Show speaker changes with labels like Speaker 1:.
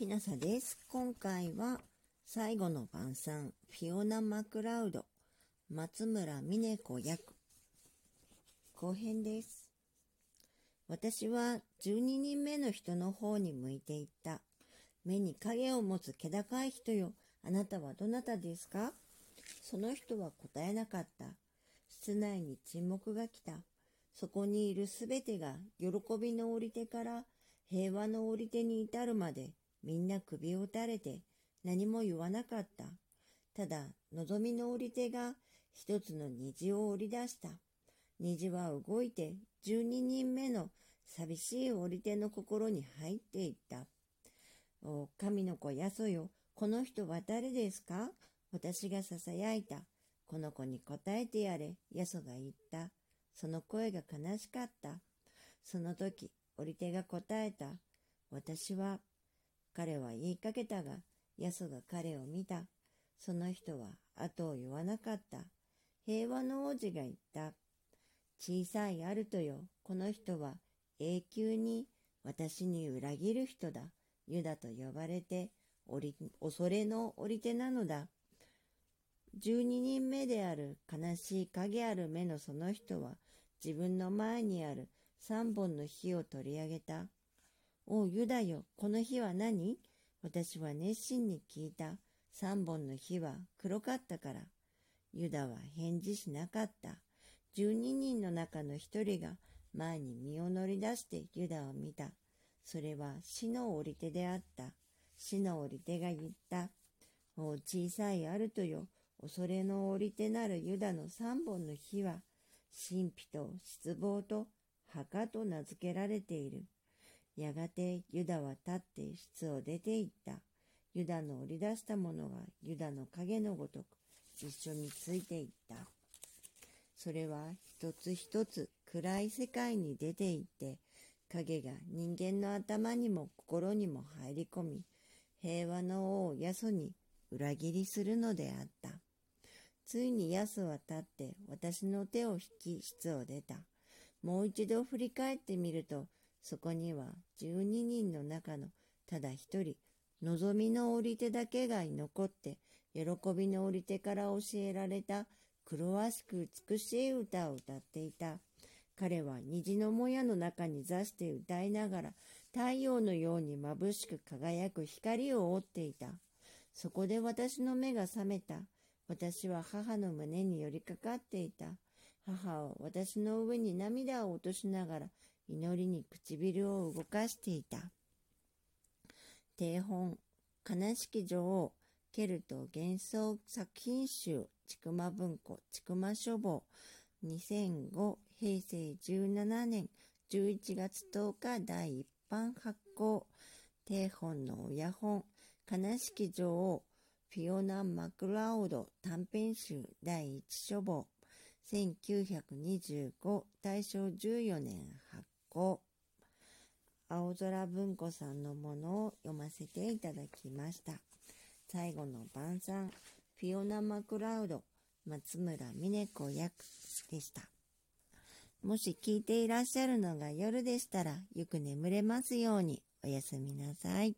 Speaker 1: きなさです。今回は最後の晩餐、フィオナ・マクラウド、松村峰子役、後編です。私は12人目の人の方に向いていった。目に影を持つ気高い人よ。あなたはどなたですか？その人は答えなかった。室内に沈黙が来た。そこにいるすべてが喜びの折り手から平和の折り手に至るまでみんな首を垂れて何も言わなかった。ただ、望みの折り手が一つの虹を折り出した。虹は動いて十二人目の寂しい折り手の心に入っていった。お神の子やそよ、この人は誰ですか？私が囁いた。この子に答えてやれ、やそが言った。その声が悲しかった。その時、折り手が答えた。私は彼は言いかけたが、ヤソが彼を見た。その人は後を言わなかった。平和の王子が言った。小さいアルトよ、この人は永久に私に裏切る人だ。ユダと呼ばれて、恐れの折り手なのだ。十二人目である悲しい影ある目のその人は、自分の前にある三本の火を取り上げた。おう、ユダよ、この火は何？私は熱心に聞いた。三本の火は黒かったから。ユダは返事しなかった。十二人の中の一人が前に身を乗り出してユダを見た。それは死の折り手であった。死の折り手が言った。おう、小さいアルトよ、恐れの折り手なるユダの三本の火は、神秘と失望と墓と名付けられている。やがてユダは立って室を出て行った。ユダの織り出したものがユダの影のごとく一緒についていった。それは一つ一つ暗い世界に出て行って、影が人間の頭にも心にも入り込み、平和の王ヤソに裏切りするのであった。ついにヤソは立って私の手を引き室を出た。もう一度振り返ってみると、そこには十二人の中のただ一人、望みの折り手だけが居残って、喜びの折り手から教えられた黒わしく美しい歌を歌っていた。彼は虹のもやの中に座して歌いながら太陽のように眩しく輝く光を追っていた。そこで私の目が覚めた。私は母の胸に寄りかかっていた。母は私の上に涙を落としながら祈りに唇を動かしていた。定本、悲しき女王、ケルト幻想作品集、ちくま文庫、ちくま書房、2005平成17年11月10日第一版発行、定本の親本、悲しき女王、フィオナ・マクラウド短編集第一書房、1925大正14年発行青空文庫さんのものを読ませていただきました。最後の晩餐フィオナ・マクラウド松村峰子役でした。もし聞いていらっしゃるのが夜でしたらよく眠れますように。おやすみなさい。